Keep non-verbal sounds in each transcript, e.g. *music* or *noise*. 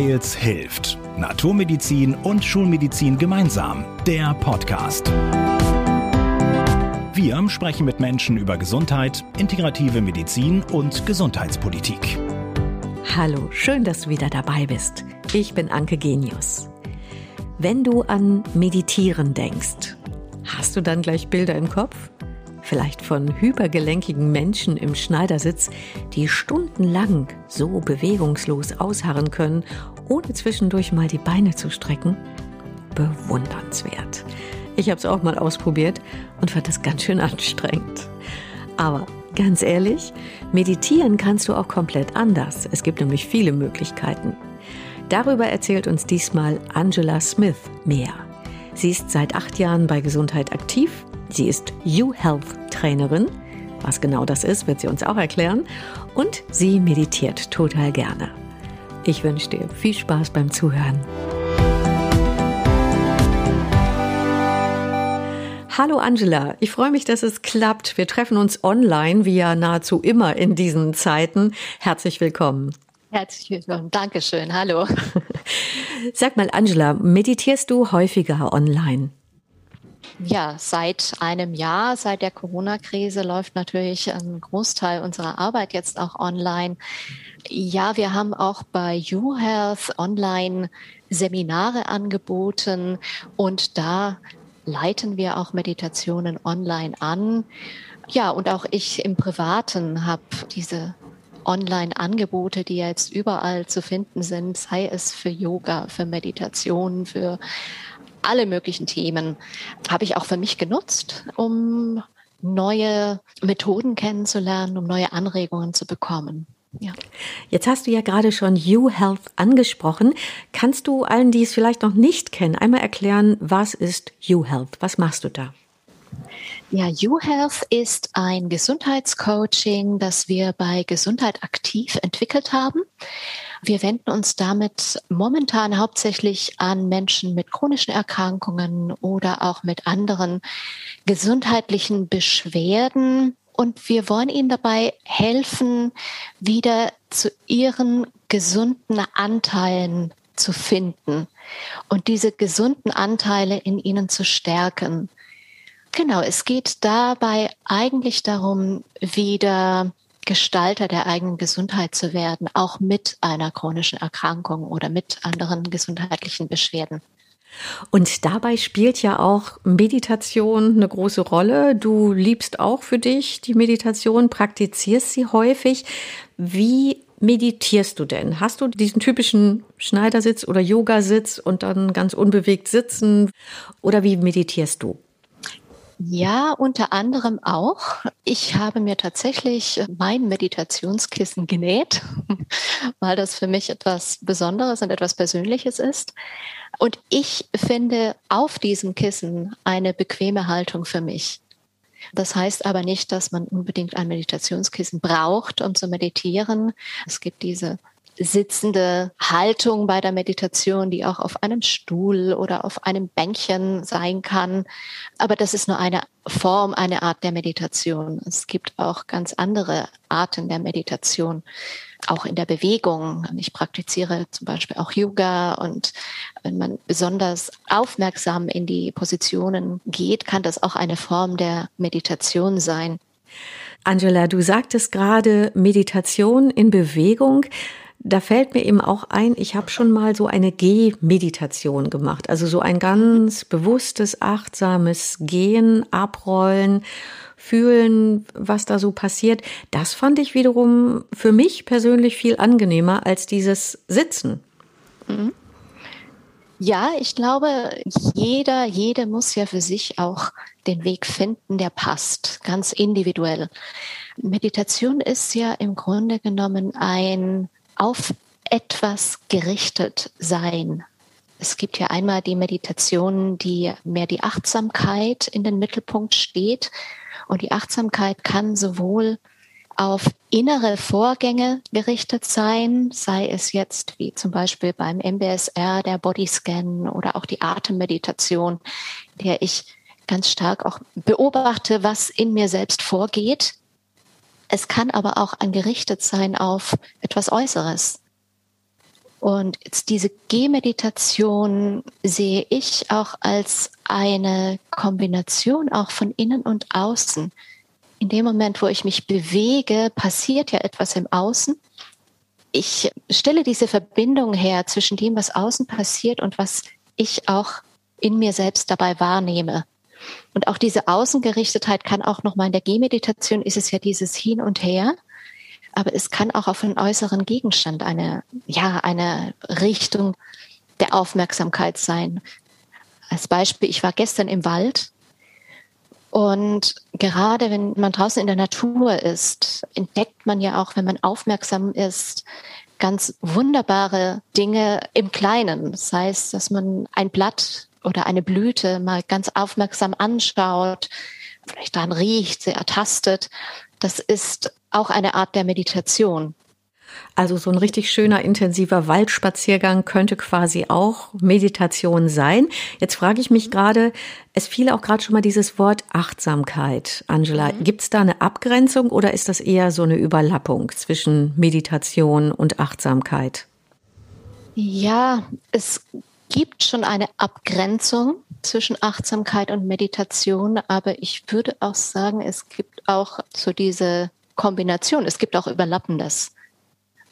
Weils hilft. Naturmedizin und Schulmedizin gemeinsam. Der Podcast. Wir sprechen mit Menschen über Gesundheit, integrative Medizin und Gesundheitspolitik. Hallo, schön, dass du wieder dabei bist. Ich bin Anke Genius. Wenn du an Meditieren denkst, hast du dann gleich Bilder im Kopf? Vielleicht von hypergelenkigen Menschen im Schneidersitz, die stundenlang so bewegungslos ausharren können, ohne zwischendurch mal die Beine zu strecken? Bewundernswert. Ich habe es auch mal ausprobiert und fand das ganz schön anstrengend. Aber ganz ehrlich, meditieren kannst du auch komplett anders. Es gibt nämlich viele Möglichkeiten. Darüber erzählt uns diesmal Angela Smith mehr. Sie ist seit acht Jahren bei Gesundheit aktiv Sie ist U-Health-Trainerin. Was genau das ist, wird sie uns auch erklären. Und sie meditiert total gerne. Ich wünsche dir viel Spaß beim Zuhören. Hallo Angela, ich freue mich, dass es klappt. Wir treffen uns online, wie ja nahezu immer in diesen Zeiten. Herzlich willkommen. Herzlich willkommen. Dankeschön. Hallo. *laughs* Sag mal, Angela, meditierst du häufiger online? Ja, seit einem Jahr, seit der Corona-Krise läuft natürlich ein Großteil unserer Arbeit jetzt auch online. Ja, wir haben auch bei YouHealth online Seminare angeboten und da leiten wir auch Meditationen online an. Ja, und auch ich im Privaten habe diese Online-Angebote, die jetzt überall zu finden sind, sei es für Yoga, für Meditation, für alle möglichen Themen habe ich auch für mich genutzt, um neue Methoden kennenzulernen, um neue Anregungen zu bekommen. Ja. Jetzt hast du ja gerade schon U-Health angesprochen. Kannst du allen, die es vielleicht noch nicht kennen, einmal erklären, was ist U-Health? Was machst du da? Ja, U-Health ist ein Gesundheitscoaching, das wir bei Gesundheit aktiv entwickelt haben. Wir wenden uns damit momentan hauptsächlich an Menschen mit chronischen Erkrankungen oder auch mit anderen gesundheitlichen Beschwerden. Und wir wollen ihnen dabei helfen, wieder zu ihren gesunden Anteilen zu finden und diese gesunden Anteile in ihnen zu stärken. Genau, es geht dabei eigentlich darum, wieder Gestalter der eigenen Gesundheit zu werden, auch mit einer chronischen Erkrankung oder mit anderen gesundheitlichen Beschwerden. Und dabei spielt ja auch Meditation eine große Rolle. Du liebst auch für dich die Meditation, praktizierst sie häufig. Wie meditierst du denn? Hast du diesen typischen Schneidersitz oder Yogasitz und dann ganz unbewegt sitzen? Oder wie meditierst du? Ja, unter anderem auch. Ich habe mir tatsächlich mein Meditationskissen genäht, *laughs* weil das für mich etwas Besonderes und etwas Persönliches ist. Und ich finde auf diesem Kissen eine bequeme Haltung für mich. Das heißt aber nicht, dass man unbedingt ein Meditationskissen braucht, um zu meditieren. Es gibt diese sitzende Haltung bei der Meditation, die auch auf einem Stuhl oder auf einem Bänkchen sein kann. Aber das ist nur eine Form, eine Art der Meditation. Es gibt auch ganz andere Arten der Meditation, auch in der Bewegung. Ich praktiziere zum Beispiel auch Yoga und wenn man besonders aufmerksam in die Positionen geht, kann das auch eine Form der Meditation sein. Angela, du sagtest gerade Meditation in Bewegung. Da fällt mir eben auch ein, ich habe schon mal so eine Gehmeditation gemacht. Also so ein ganz bewusstes, achtsames Gehen, Abrollen, Fühlen, was da so passiert. Das fand ich wiederum für mich persönlich viel angenehmer als dieses Sitzen. Mhm. Ja, ich glaube, jeder, jede muss ja für sich auch den Weg finden, der passt, ganz individuell. Meditation ist ja im Grunde genommen ein auf etwas gerichtet sein. Es gibt ja einmal die Meditation, die mehr die Achtsamkeit in den Mittelpunkt steht. Und die Achtsamkeit kann sowohl auf innere Vorgänge gerichtet sein, sei es jetzt wie zum Beispiel beim MBSR der Bodyscan oder auch die Atemmeditation, der ich ganz stark auch beobachte, was in mir selbst vorgeht es kann aber auch angerichtet sein auf etwas Äußeres. Und jetzt diese Gehmeditation sehe ich auch als eine Kombination auch von innen und außen. In dem Moment, wo ich mich bewege, passiert ja etwas im Außen. Ich stelle diese Verbindung her zwischen dem, was außen passiert und was ich auch in mir selbst dabei wahrnehme. Und auch diese Außengerichtetheit kann auch nochmal in der Gehmeditation ist es ja dieses Hin und Her aber es kann auch auf einen äußeren Gegenstand eine, ja, eine Richtung der Aufmerksamkeit sein. Als Beispiel, ich war gestern im Wald und gerade wenn man draußen in der Natur ist, entdeckt man ja auch, wenn man aufmerksam ist, ganz wunderbare Dinge im Kleinen. Das heißt, dass man ein Blatt oder eine Blüte mal ganz aufmerksam anschaut, vielleicht daran riecht, sie ertastet. Das ist auch eine Art der Meditation. Also so ein richtig schöner, intensiver Waldspaziergang könnte quasi auch Meditation sein. Jetzt frage ich mich gerade, es fiel auch gerade schon mal dieses Wort Achtsamkeit. Angela, mhm. gibt es da eine Abgrenzung oder ist das eher so eine Überlappung zwischen Meditation und Achtsamkeit? Ja, es gibt schon eine Abgrenzung zwischen Achtsamkeit und Meditation, aber ich würde auch sagen, es gibt auch so diese Kombination. Es gibt auch Überlappendes.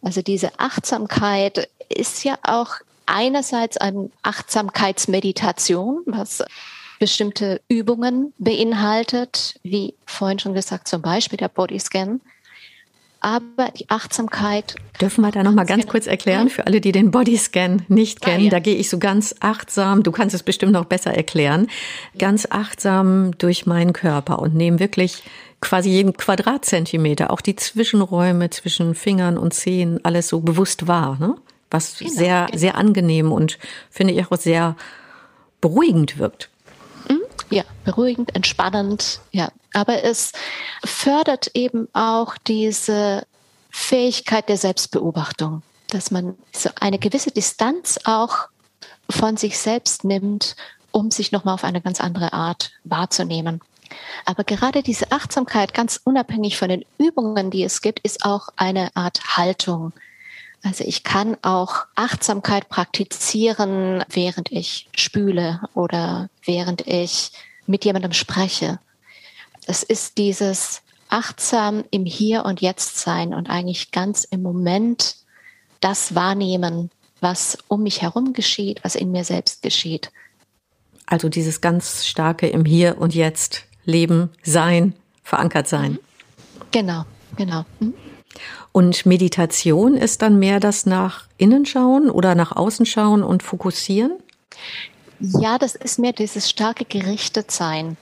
Also diese Achtsamkeit ist ja auch einerseits eine Achtsamkeitsmeditation, was bestimmte Übungen beinhaltet, wie vorhin schon gesagt, zum Beispiel der Bodyscan. Aber die Achtsamkeit. Dürfen wir da noch mal ganz kurz erklären für alle, die den Bodyscan nicht kennen? Ah, ja. Da gehe ich so ganz achtsam, du kannst es bestimmt noch besser erklären, ganz achtsam durch meinen Körper und nehme wirklich quasi jeden Quadratzentimeter, auch die Zwischenräume zwischen Fingern und Zehen, alles so bewusst wahr, ne? was genau, sehr, genau. sehr angenehm und finde ich auch sehr beruhigend wirkt. Ja, beruhigend, entspannend, ja. Aber es fördert eben auch diese Fähigkeit der Selbstbeobachtung, dass man so eine gewisse Distanz auch von sich selbst nimmt, um sich nochmal auf eine ganz andere Art wahrzunehmen. Aber gerade diese Achtsamkeit, ganz unabhängig von den Übungen, die es gibt, ist auch eine Art Haltung. Also ich kann auch Achtsamkeit praktizieren, während ich spüle oder während ich mit jemandem spreche. Es ist dieses achtsam im Hier und Jetzt sein und eigentlich ganz im Moment das wahrnehmen, was um mich herum geschieht, was in mir selbst geschieht. Also dieses ganz starke im Hier und Jetzt leben, sein, verankert sein. Mhm. Genau, genau. Mhm. Und Meditation ist dann mehr das nach innen schauen oder nach außen schauen und fokussieren? Ja, das ist mehr dieses starke Gerichtetsein.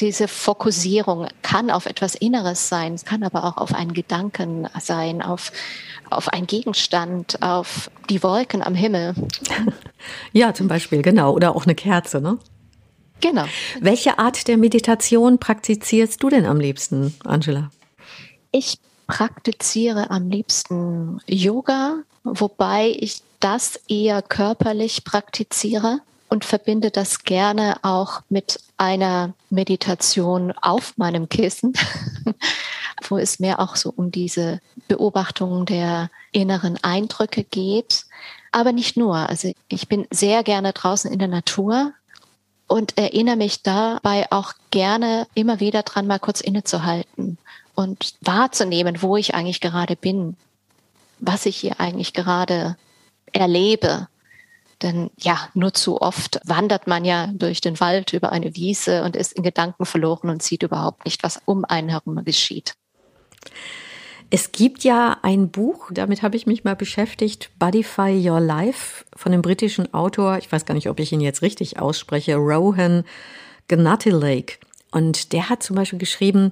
Diese Fokussierung kann auf etwas Inneres sein, kann aber auch auf einen Gedanken sein, auf, auf einen Gegenstand, auf die Wolken am Himmel. *laughs* Ja, zum Beispiel, genau. Oder auch eine Kerze, ne? Genau. Welche Art der Meditation praktizierst du denn am liebsten, Angela? Ich praktiziere am liebsten Yoga, wobei ich das eher körperlich praktiziere und verbinde das gerne auch mit einer Meditation auf meinem Kissen, *laughs* wo es mehr auch so um diese Beobachtung der inneren Eindrücke geht. Aber nicht nur. Also ich bin sehr gerne draußen in der Natur und erinnere mich dabei auch gerne immer wieder dran, mal kurz innezuhalten und wahrzunehmen, wo ich eigentlich gerade bin, was ich hier eigentlich gerade erlebe. Denn ja, nur zu oft wandert man ja durch den Wald über eine Wiese und ist in Gedanken verloren und sieht überhaupt nicht, was um einen herum geschieht. Es gibt ja ein Buch, damit habe ich mich mal beschäftigt, Bodyfy Your Life von dem britischen Autor, ich weiß gar nicht, ob ich ihn jetzt richtig ausspreche, Rohan Lake. Und der hat zum Beispiel geschrieben,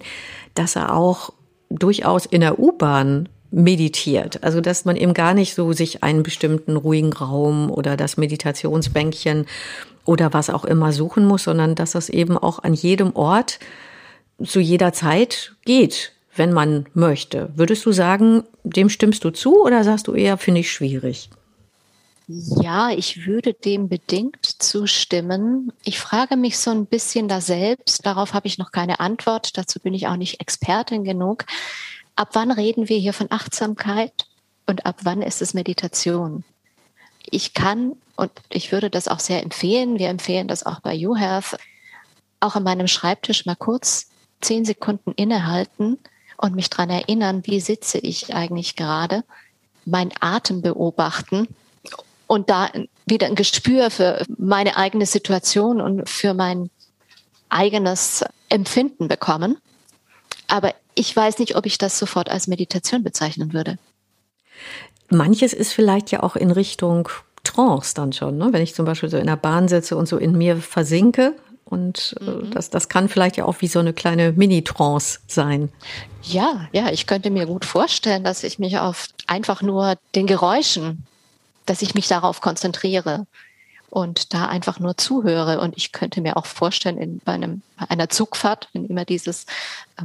dass er auch durchaus in der U-Bahn meditiert. Also, dass man eben gar nicht so sich einen bestimmten ruhigen Raum oder das Meditationsbänkchen oder was auch immer suchen muss, sondern dass das eben auch an jedem Ort zu jeder Zeit geht wenn man möchte. Würdest du sagen, dem stimmst du zu oder sagst du eher, finde ich schwierig? Ja, ich würde dem bedingt zustimmen. Ich frage mich so ein bisschen da selbst. Darauf habe ich noch keine Antwort. Dazu bin ich auch nicht Expertin genug. Ab wann reden wir hier von Achtsamkeit und ab wann ist es Meditation? ich kann und ich würde das auch sehr empfehlen, wir empfehlen das auch bei YouHealth, auch an meinem Schreibtisch mal kurz zehn Sekunden innehalten und mich dran erinnern, wie sitze ich eigentlich gerade, mein Atem beobachten und da wieder ein Gespür für meine eigene Situation und für mein eigenes Empfinden bekommen. Aber ich weiß nicht, ob ich das sofort als Meditation bezeichnen würde. Manches ist vielleicht ja auch in Richtung Trance dann schon, ne? wenn ich zum Beispiel so in der Bahn sitze und so in mir versinke. Und äh, mhm. das, das kann vielleicht ja auch wie so eine kleine Mini-Trance sein. Ja, ja, ich könnte mir gut vorstellen, dass ich mich auf einfach nur den Geräuschen, dass ich mich darauf konzentriere und da einfach nur zuhöre. Und ich könnte mir auch vorstellen, in, bei, einem, bei einer Zugfahrt, wenn immer dieses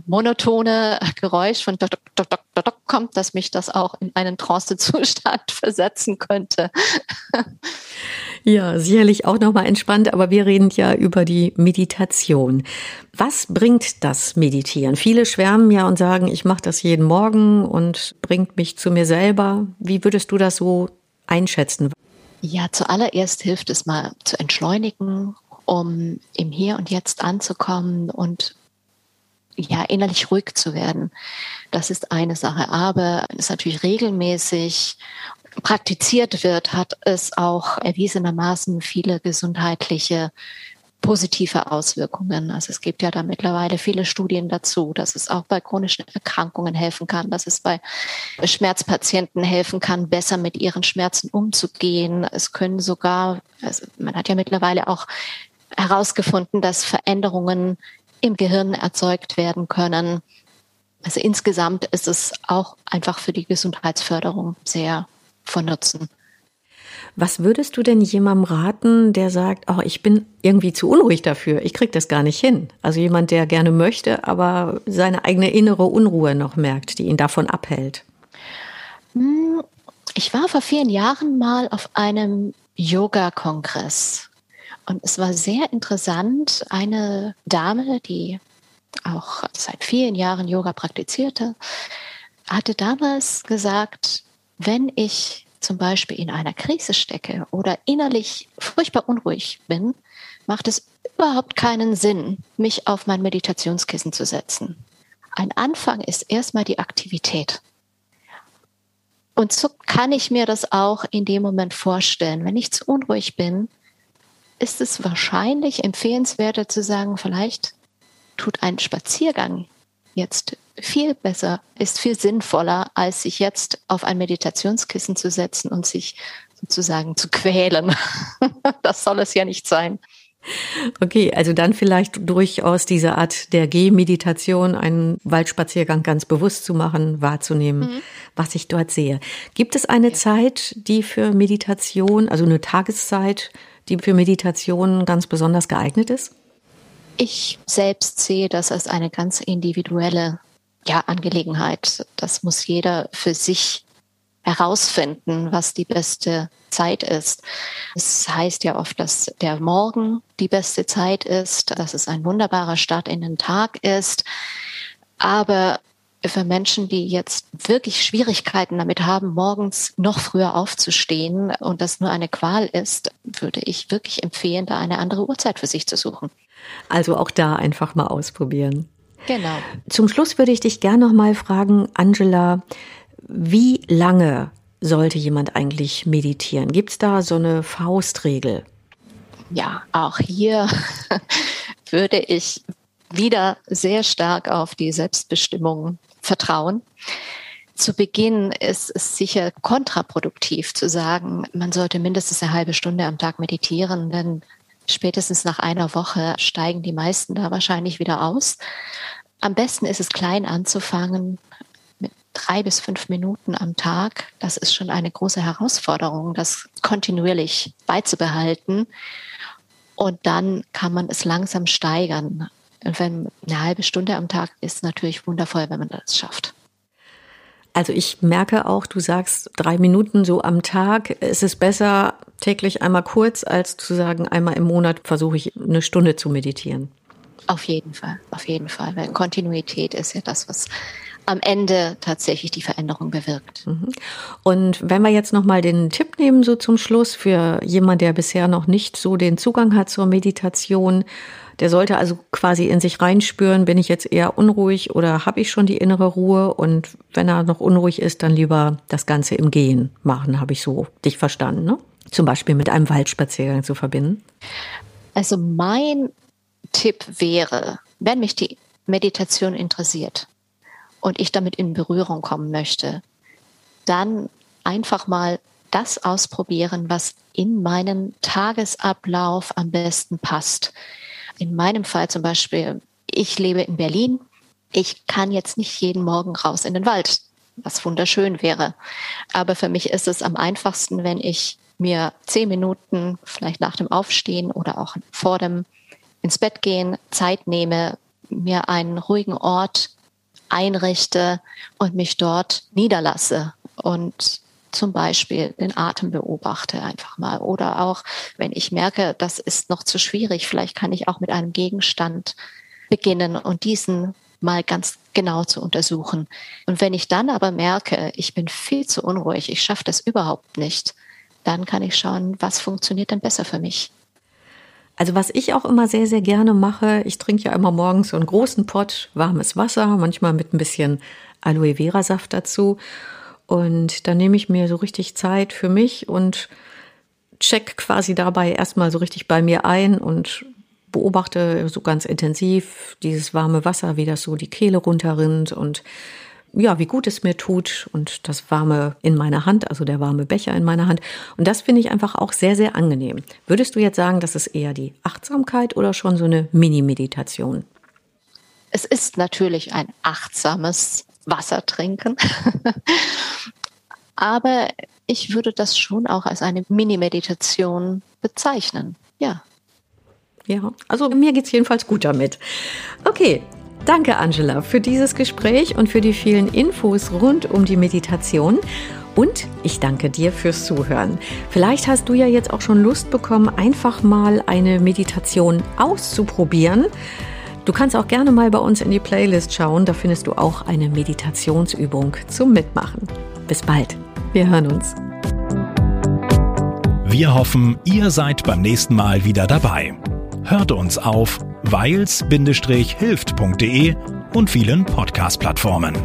monotone Geräusch von Dok, Dok, Dok, Dok kommt, dass mich das auch in einen Trancezustand *laughs* versetzen könnte. Ja, sicherlich auch nochmal entspannt, aber wir reden ja über die Meditation. Was bringt das Meditieren? Viele schwärmen ja und sagen, ich mache das jeden Morgen und bringt mich zu mir selber. Wie würdest du das so einschätzen? Ja, zuallererst hilft es mal zu entschleunigen, um im Hier und Jetzt anzukommen und ja, innerlich ruhig zu werden. Das ist eine Sache. Aber es natürlich regelmäßig praktiziert wird, hat es auch erwiesenermaßen viele gesundheitliche positive Auswirkungen. Also es gibt ja da mittlerweile viele Studien dazu, dass es auch bei chronischen Erkrankungen helfen kann, dass es bei Schmerzpatienten helfen kann, besser mit ihren Schmerzen umzugehen. Es können sogar, also man hat ja mittlerweile auch herausgefunden, dass Veränderungen im Gehirn erzeugt werden können. Also insgesamt ist es auch einfach für die Gesundheitsförderung sehr von Nutzen. Was würdest du denn jemandem raten, der sagt, oh, ich bin irgendwie zu unruhig dafür, ich krieg das gar nicht hin? Also jemand, der gerne möchte, aber seine eigene innere Unruhe noch merkt, die ihn davon abhält. Hm, ich war vor vielen Jahren mal auf einem Yoga-Kongress und es war sehr interessant. Eine Dame, die auch seit vielen Jahren Yoga praktizierte, hatte damals gesagt, wenn ich zum Beispiel in einer Krise stecke oder innerlich furchtbar unruhig bin, macht es überhaupt keinen Sinn, mich auf mein Meditationskissen zu setzen. Ein Anfang ist erstmal die Aktivität. Und so kann ich mir das auch in dem Moment vorstellen. Wenn ich zu unruhig bin, ist es wahrscheinlich empfehlenswerter zu sagen, vielleicht tut ein Spaziergang jetzt viel besser, ist viel sinnvoller, als sich jetzt auf ein Meditationskissen zu setzen und sich sozusagen zu quälen. *laughs* das soll es ja nicht sein. Okay, also dann vielleicht durchaus diese Art der Gehmeditation, einen Waldspaziergang ganz bewusst zu machen, wahrzunehmen, mhm. was ich dort sehe. Gibt es eine ja. Zeit, die für Meditation, also eine Tageszeit, die für Meditation ganz besonders geeignet ist? Ich selbst sehe das als eine ganz individuelle ja, Angelegenheit. Das muss jeder für sich herausfinden, was die beste Zeit ist. Es heißt ja oft, dass der Morgen die beste Zeit ist, dass es ein wunderbarer Start in den Tag ist. Aber für Menschen, die jetzt wirklich Schwierigkeiten damit haben, morgens noch früher aufzustehen und das nur eine Qual ist, würde ich wirklich empfehlen, da eine andere Uhrzeit für sich zu suchen. Also auch da einfach mal ausprobieren. Genau. Zum Schluss würde ich dich gerne noch mal fragen, Angela, wie lange sollte jemand eigentlich meditieren? Gibt es da so eine Faustregel? Ja, auch hier *laughs* würde ich wieder sehr stark auf die Selbstbestimmung vertrauen. Zu Beginn ist es sicher kontraproduktiv zu sagen, man sollte mindestens eine halbe Stunde am Tag meditieren, denn spätestens nach einer Woche steigen die meisten da wahrscheinlich wieder aus. Am besten ist es klein anzufangen mit drei bis fünf Minuten am Tag. Das ist schon eine große Herausforderung, das kontinuierlich beizubehalten. Und dann kann man es langsam steigern. Und wenn eine halbe Stunde am Tag ist, natürlich wundervoll, wenn man das schafft. Also ich merke auch, du sagst drei Minuten so am Tag. Es ist besser täglich einmal kurz, als zu sagen, einmal im Monat versuche ich eine Stunde zu meditieren. Auf jeden Fall, auf jeden Fall. Weil Kontinuität ist ja das, was am Ende tatsächlich die Veränderung bewirkt. Mhm. Und wenn wir jetzt nochmal den Tipp nehmen, so zum Schluss, für jemand, der bisher noch nicht so den Zugang hat zur Meditation, der sollte also quasi in sich reinspüren, bin ich jetzt eher unruhig oder habe ich schon die innere Ruhe? Und wenn er noch unruhig ist, dann lieber das Ganze im Gehen machen, habe ich so dich verstanden, ne? Zum Beispiel mit einem Waldspaziergang zu verbinden. Also mein Tipp wäre, wenn mich die Meditation interessiert und ich damit in Berührung kommen möchte, dann einfach mal das ausprobieren, was in meinen Tagesablauf am besten passt. In meinem Fall zum Beispiel, ich lebe in Berlin. Ich kann jetzt nicht jeden Morgen raus in den Wald, was wunderschön wäre. Aber für mich ist es am einfachsten, wenn ich mir zehn Minuten vielleicht nach dem Aufstehen oder auch vor dem ins Bett gehen Zeit nehme, mir einen ruhigen Ort einrichte und mich dort niederlasse und zum Beispiel den Atem beobachte einfach mal. Oder auch, wenn ich merke, das ist noch zu schwierig, vielleicht kann ich auch mit einem Gegenstand beginnen und diesen mal ganz genau zu untersuchen. Und wenn ich dann aber merke, ich bin viel zu unruhig, ich schaffe das überhaupt nicht, dann kann ich schauen, was funktioniert denn besser für mich. Also was ich auch immer sehr, sehr gerne mache, ich trinke ja immer morgens so einen großen Pott warmes Wasser, manchmal mit ein bisschen Aloe Vera Saft dazu. Und dann nehme ich mir so richtig Zeit für mich und check quasi dabei erstmal so richtig bei mir ein und beobachte so ganz intensiv dieses warme Wasser, wie das so die Kehle runterrinnt und ja, wie gut es mir tut und das warme in meiner Hand, also der warme Becher in meiner Hand. Und das finde ich einfach auch sehr, sehr angenehm. Würdest du jetzt sagen, das ist eher die Achtsamkeit oder schon so eine Mini-Meditation? Es ist natürlich ein achtsames Wasser trinken. *laughs* Aber ich würde das schon auch als eine Mini-Meditation bezeichnen. Ja. Ja, also mir geht es jedenfalls gut damit. Okay, danke Angela für dieses Gespräch und für die vielen Infos rund um die Meditation. Und ich danke dir fürs Zuhören. Vielleicht hast du ja jetzt auch schon Lust bekommen, einfach mal eine Meditation auszuprobieren. Du kannst auch gerne mal bei uns in die Playlist schauen, da findest du auch eine Meditationsübung zum Mitmachen. Bis bald, wir hören uns. Wir hoffen, ihr seid beim nächsten Mal wieder dabei. Hört uns auf weils-hilft.de und vielen Podcast-Plattformen.